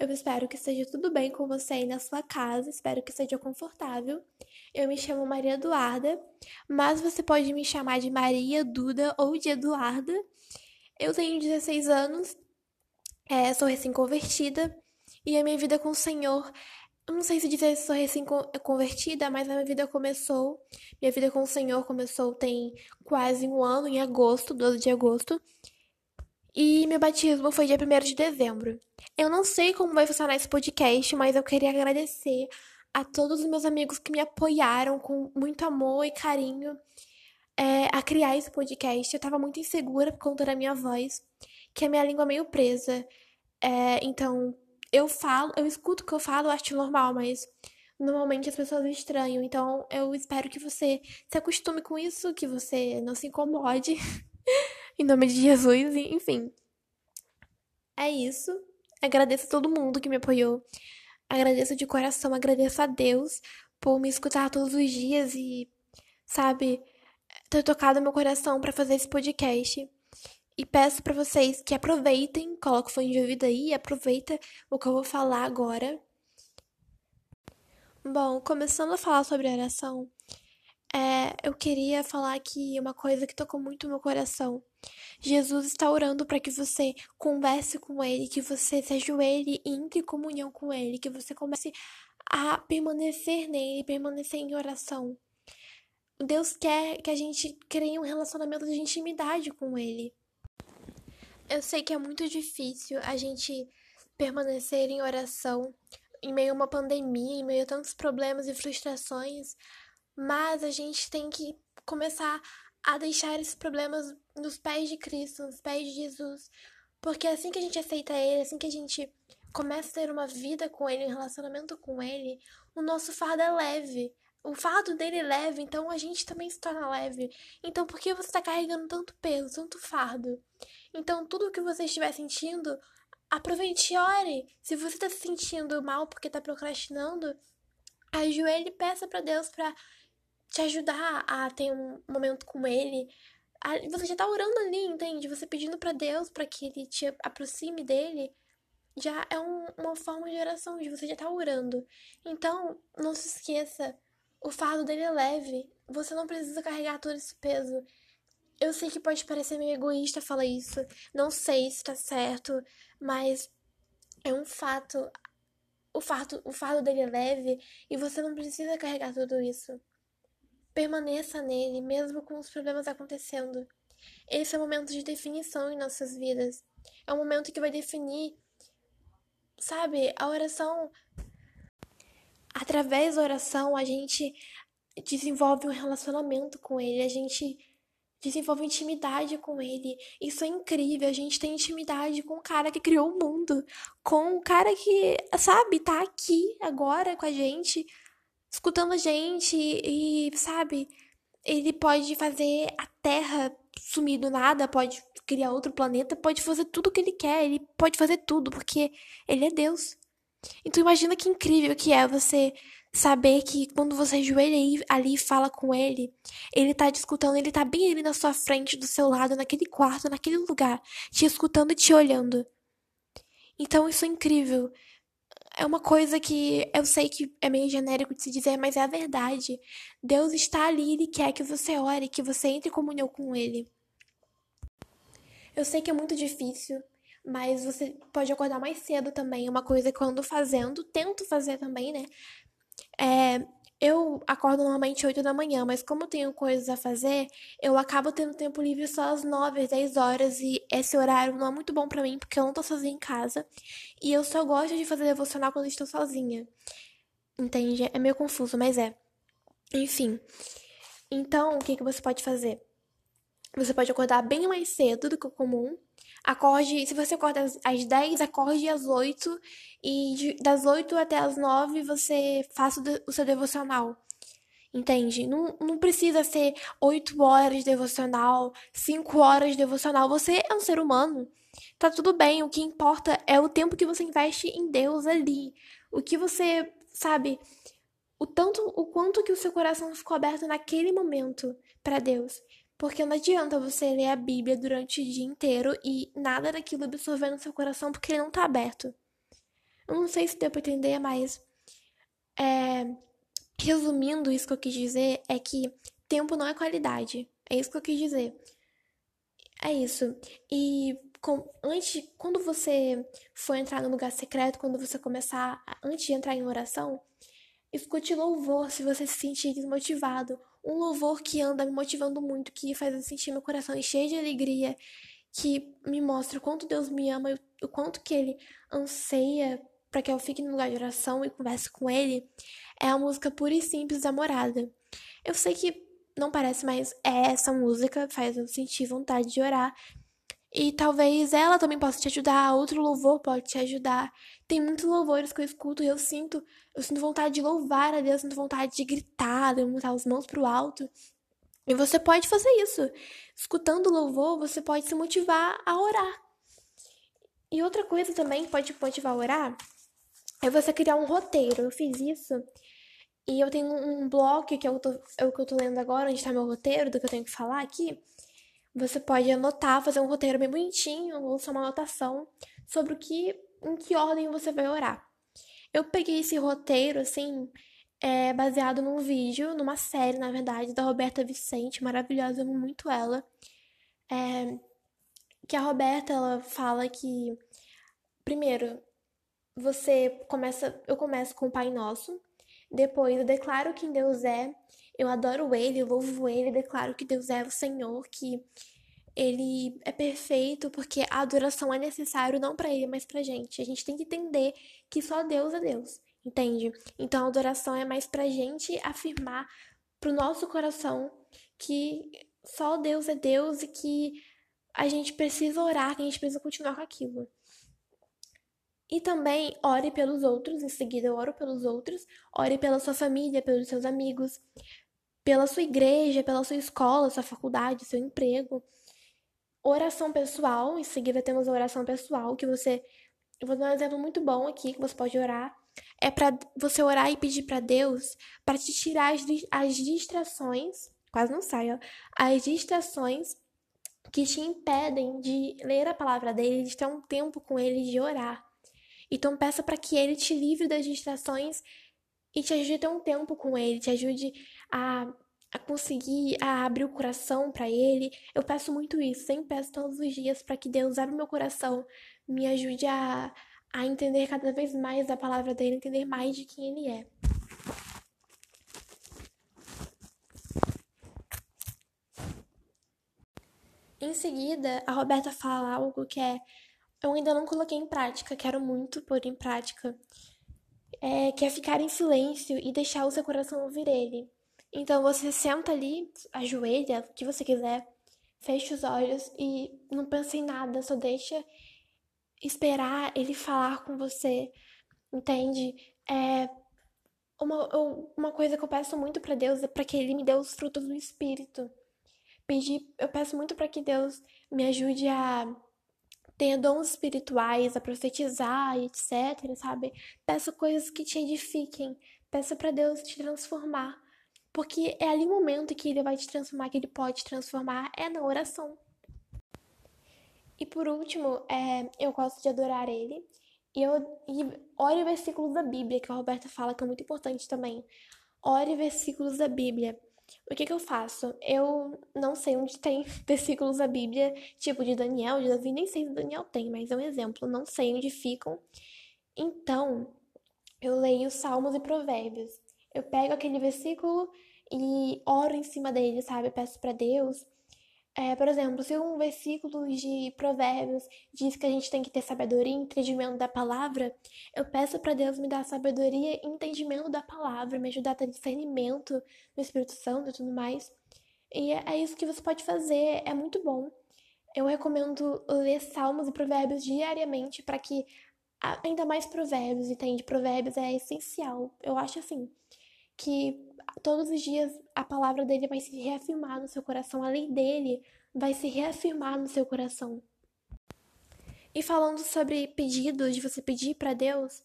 Eu espero que esteja tudo bem com você aí na sua casa, espero que seja confortável. Eu me chamo Maria Eduarda, mas você pode me chamar de Maria Duda ou de Eduarda. Eu tenho 16 anos, é, sou recém-convertida e a minha vida com o Senhor eu não sei se dizer se sou recém-convertida, mas a minha vida começou. Minha vida com o Senhor começou tem quase um ano, em agosto, 12 de agosto. E meu batismo foi dia 1 de dezembro. Eu não sei como vai funcionar esse podcast, mas eu queria agradecer a todos os meus amigos que me apoiaram com muito amor e carinho é, a criar esse podcast. Eu tava muito insegura por conta da minha voz, que a minha língua é meio presa. É, então, eu falo, eu escuto o que eu falo, eu acho normal, mas normalmente as pessoas estranham. Então eu espero que você se acostume com isso, que você não se incomode. em nome de Jesus, enfim. É isso. Agradeço a todo mundo que me apoiou. Agradeço de coração, agradeço a Deus por me escutar todos os dias e, sabe, ter tocado meu coração para fazer esse podcast. E peço para vocês que aproveitem, coloca o fone de ouvido aí aproveita o que eu vou falar agora. Bom, começando a falar sobre oração, é, eu queria falar aqui uma coisa que tocou muito meu coração. Jesus está orando para que você converse com Ele, que você se ajoelhe e entre em comunhão com Ele, que você comece a permanecer nele, permanecer em oração. Deus quer que a gente crie um relacionamento de intimidade com Ele. Eu sei que é muito difícil a gente permanecer em oração em meio a uma pandemia, em meio a tantos problemas e frustrações, mas a gente tem que começar a deixar esses problemas nos pés de Cristo, nos pés de Jesus, porque assim que a gente aceita Ele, assim que a gente começa a ter uma vida com Ele, um relacionamento com Ele, o nosso fardo é leve. O fardo dele é leve, então a gente também se torna leve. Então por que você está carregando tanto peso, tanto fardo? Então, tudo o que você estiver sentindo, aproveite e ore. Se você está se sentindo mal porque está procrastinando, ajoelhe e peça para Deus para te ajudar a ter um momento com Ele. Você já está orando ali, entende? Você pedindo para Deus para que Ele te aproxime dele, já é um, uma forma de oração, de você já está orando. Então, não se esqueça, o fardo dele é leve. Você não precisa carregar todo esse peso. Eu sei que pode parecer meio egoísta falar isso, não sei se tá certo, mas é um fato. O fardo, o fardo dele é leve e você não precisa carregar tudo isso. Permaneça nele, mesmo com os problemas acontecendo. Esse é um momento de definição em nossas vidas. É um momento que vai definir, sabe, a oração. Através da oração, a gente desenvolve um relacionamento com ele, a gente desenvolve intimidade com ele. Isso é incrível. A gente tem intimidade com o cara que criou o mundo, com o cara que, sabe, tá aqui agora com a gente, escutando a gente e, sabe, ele pode fazer a Terra sumir do nada, pode criar outro planeta, pode fazer tudo o que ele quer, ele pode fazer tudo, porque ele é Deus. Então imagina que incrível que é você Saber que quando você ajoelha ali e fala com ele, ele tá te escutando, ele tá bem ali na sua frente, do seu lado, naquele quarto, naquele lugar, te escutando e te olhando. Então isso é incrível. É uma coisa que eu sei que é meio genérico de se dizer, mas é a verdade. Deus está ali, ele quer que você ore, que você entre em comunhão com ele. Eu sei que é muito difícil, mas você pode acordar mais cedo também. É uma coisa que eu ando fazendo, tento fazer também, né? É, eu acordo normalmente 8 da manhã, mas como tenho coisas a fazer, eu acabo tendo tempo livre só às 9, 10 horas e esse horário não é muito bom para mim porque eu não tô sozinha em casa e eu só gosto de fazer devocional quando estou sozinha. Entende? É meio confuso, mas é. Enfim. Então, o que, que você pode fazer? Você pode acordar bem mais cedo do que o comum Acorde, se você acorda às 10, acorde às 8 e de, das 8 até as 9 você faça o seu devocional. Entende? Não, não precisa ser 8 horas de devocional, 5 horas de devocional. Você é um ser humano. Tá tudo bem. O que importa é o tempo que você investe em Deus ali. O que você, sabe, o tanto, o quanto que o seu coração ficou aberto naquele momento para Deus. Porque não adianta você ler a Bíblia durante o dia inteiro e nada daquilo absorver no seu coração porque ele não tá aberto. Eu não sei se deu pra entender, mas. É, resumindo, isso que eu quis dizer é que tempo não é qualidade. É isso que eu quis dizer. É isso. E com, antes, quando você for entrar no lugar secreto, quando você começar, antes de entrar em oração, escute louvor se você se sentir desmotivado. Um louvor que anda me motivando muito, que faz eu sentir meu coração cheio de alegria, que me mostra o quanto Deus me ama, o quanto que Ele anseia para que eu fique no lugar de oração e converse com Ele, é a música pura e simples da morada. Eu sei que não parece, mas é essa música faz eu sentir vontade de orar. E talvez ela também possa te ajudar, outro louvor pode te ajudar. Tem muitos louvores que eu escuto e eu sinto, eu sinto vontade de louvar a Deus, sinto vontade de gritar, de botar as mãos pro alto. E você pode fazer isso. Escutando louvor, você pode se motivar a orar. E outra coisa também que pode motivar a orar é você criar um roteiro. Eu fiz isso e eu tenho um bloco que é o, é que eu tô lendo agora, onde tá meu roteiro, do que eu tenho que falar aqui. Você pode anotar, fazer um roteiro bem bonitinho, ou só uma anotação sobre o que, em que ordem você vai orar. Eu peguei esse roteiro, assim, é, baseado num vídeo, numa série, na verdade, da Roberta Vicente, maravilhosa, amo muito ela. É, que a Roberta, ela fala que, primeiro, você começa, eu começo com o Pai Nosso, depois eu declaro quem Deus é, eu adoro Ele, eu louvo Ele, declaro que Deus é o Senhor, que Ele é perfeito, porque a adoração é necessário não para Ele, mas pra gente. A gente tem que entender que só Deus é Deus, entende? Então a adoração é mais pra gente afirmar pro nosso coração que só Deus é Deus e que a gente precisa orar, que a gente precisa continuar com aquilo. E também ore pelos outros, em seguida eu oro pelos outros, ore pela sua família, pelos seus amigos, pela sua igreja, pela sua escola, sua faculdade, seu emprego. Oração pessoal, em seguida temos a oração pessoal, que você. Eu vou dar um exemplo muito bom aqui que você pode orar. É para você orar e pedir para Deus para te tirar as, as distrações, quase não sai, ó, as distrações que te impedem de ler a palavra dele, de ter um tempo com ele, de orar. Então peça para que ele te livre das distrações e te ajude a ter um tempo com ele, te ajude a, a conseguir a abrir o coração para ele. Eu peço muito isso, sempre peço todos os dias para que Deus abra o meu coração, me ajude a, a entender cada vez mais a palavra dele, entender mais de quem ele é. Em seguida, a Roberta fala algo que é eu ainda não coloquei em prática, quero muito pôr em prática, é, que é ficar em silêncio e deixar o seu coração ouvir ele. Então você senta ali, ajoelha, o que você quiser, fecha os olhos e não pense em nada, só deixa esperar ele falar com você, entende? É uma, uma coisa que eu peço muito para Deus é para que ele me dê os frutos do espírito. Pedir, eu peço muito para que Deus me ajude a tenha dons espirituais, a profetizar, etc, sabe? Peça coisas que te edifiquem, peça para Deus te transformar, porque é ali o momento que ele vai te transformar, que ele pode te transformar, é na oração. E por último, é, eu gosto de adorar ele. E eu e ore versículos da Bíblia, que a Roberta fala que é muito importante também. Ore versículos da Bíblia. O que que eu faço? Eu não sei onde tem versículos da Bíblia, tipo de Daniel, de Davi, nem sei se Daniel tem, mas é um exemplo, não sei onde ficam. Então, eu leio Salmos e Provérbios. Eu pego aquele versículo e oro em cima dele, sabe? Peço para Deus é, por exemplo, se um versículo de Provérbios diz que a gente tem que ter sabedoria e entendimento da palavra, eu peço para Deus me dar sabedoria e entendimento da palavra, me ajudar a ter discernimento no Espírito Santo e tudo mais. E é, é isso que você pode fazer, é muito bom. Eu recomendo ler Salmos e Provérbios diariamente para que ainda mais Provérbios, entende? Provérbios é essencial. Eu acho assim que todos os dias a palavra dele vai se reafirmar no seu coração, a lei dele vai se reafirmar no seu coração. E falando sobre pedidos, de você pedir para Deus,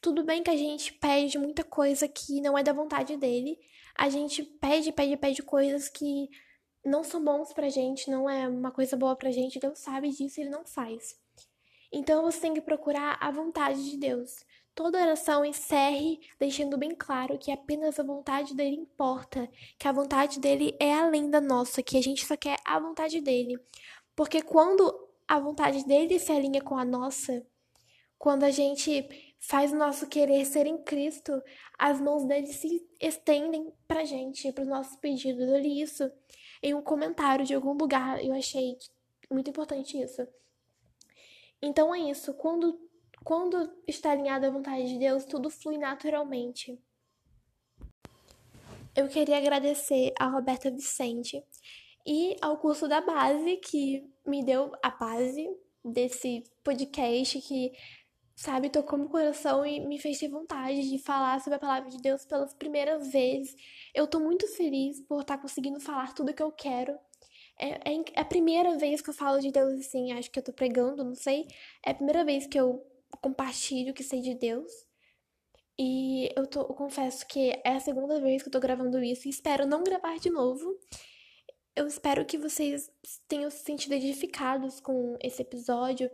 tudo bem que a gente pede muita coisa que não é da vontade dele. A gente pede, pede, pede coisas que não são bons pra gente, não é uma coisa boa pra gente. Deus sabe disso ele não faz. Então você tem que procurar a vontade de Deus. Toda oração encerre deixando bem claro que apenas a vontade dele importa, que a vontade dele é além da nossa, que a gente só quer a vontade dele. Porque quando a vontade dele se alinha com a nossa, quando a gente faz o nosso querer ser em Cristo, as mãos dele se estendem pra gente, para os nossos pedidos. Eu li isso em um comentário de algum lugar, eu achei muito importante isso. Então é isso, quando quando está alinhado à vontade de Deus, tudo flui naturalmente. Eu queria agradecer a Roberta Vicente e ao curso da base que me deu a base desse podcast que, sabe, tocou meu coração e me fez ter vontade de falar sobre a palavra de Deus pelas primeiras vezes. Eu tô muito feliz por estar conseguindo falar tudo que eu quero. É, é, é a primeira vez que eu falo de Deus assim, acho que eu tô pregando, não sei. É a primeira vez que eu compartilho o que sei de Deus. E eu, tô, eu confesso que é a segunda vez que eu tô gravando isso e espero não gravar de novo. Eu espero que vocês tenham se sentido edificados com esse episódio.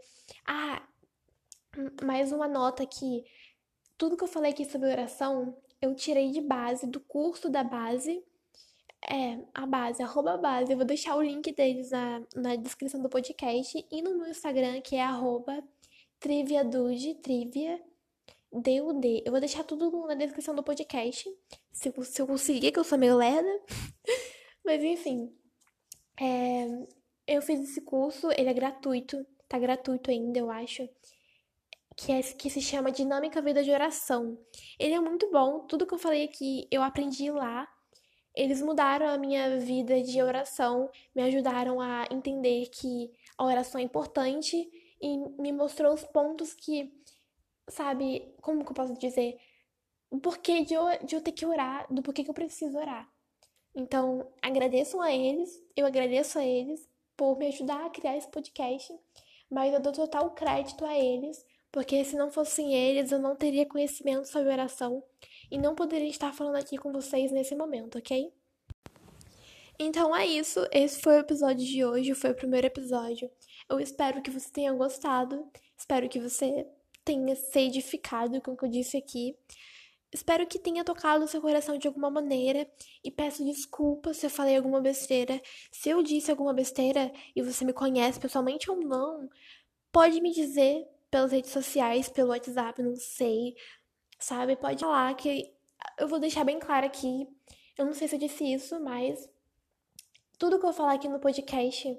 Ah, mais uma nota aqui. Tudo que eu falei aqui sobre oração, eu tirei de base do curso da base. É, a base, arroba base. Eu vou deixar o link deles na, na descrição do podcast e no meu Instagram, que é arroba Trivia Dude, Trivia DUD. Eu vou deixar tudo na descrição do podcast. Se, se eu conseguir, que eu sou meio lerda. Mas enfim. É, eu fiz esse curso, ele é gratuito. Tá gratuito ainda, eu acho. Que, é, que se chama Dinâmica Vida de Oração. Ele é muito bom. Tudo que eu falei aqui, eu aprendi lá. Eles mudaram a minha vida de oração, me ajudaram a entender que a oração é importante e me mostrou os pontos que, sabe, como que eu posso dizer? O porquê de eu, de eu ter que orar, do porquê que eu preciso orar. Então, agradeço a eles, eu agradeço a eles por me ajudar a criar esse podcast, mas eu dou total crédito a eles, porque se não fossem eles, eu não teria conhecimento sobre oração e não poderia estar falando aqui com vocês nesse momento, ok? Então é isso, esse foi o episódio de hoje, foi o primeiro episódio. Eu espero que você tenha gostado, espero que você tenha se edificado com o que eu disse aqui. Espero que tenha tocado o seu coração de alguma maneira e peço desculpas se eu falei alguma besteira. Se eu disse alguma besteira e você me conhece pessoalmente ou não, pode me dizer pelas redes sociais, pelo WhatsApp, não sei, sabe? Pode falar que eu vou deixar bem claro aqui. Eu não sei se eu disse isso, mas tudo que eu falar aqui no podcast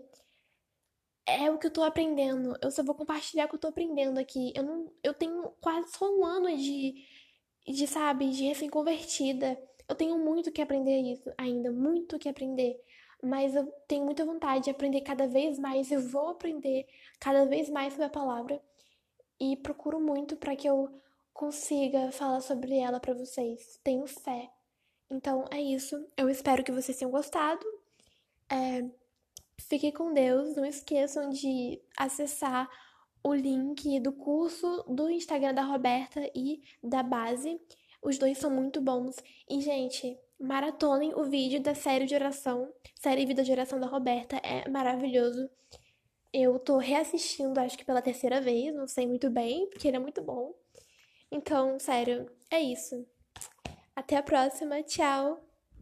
é o que eu tô aprendendo. Eu só vou compartilhar o que eu tô aprendendo aqui. Eu não, eu tenho quase só um ano de, de sabe, de recém-convertida. Eu tenho muito que aprender isso ainda, muito que aprender. Mas eu tenho muita vontade de aprender cada vez mais. Eu vou aprender cada vez mais sobre a palavra e procuro muito para que eu consiga falar sobre ela para vocês. Tenho fé. Então é isso. Eu espero que vocês tenham gostado. É, Fique com Deus. Não esqueçam de acessar o link do curso do Instagram da Roberta e da base. Os dois são muito bons. E, gente, maratonem o vídeo da série de oração. Série Vida de Oração da Roberta. É maravilhoso. Eu tô reassistindo, acho que pela terceira vez, não sei muito bem, porque ele é muito bom. Então, sério, é isso. Até a próxima. Tchau!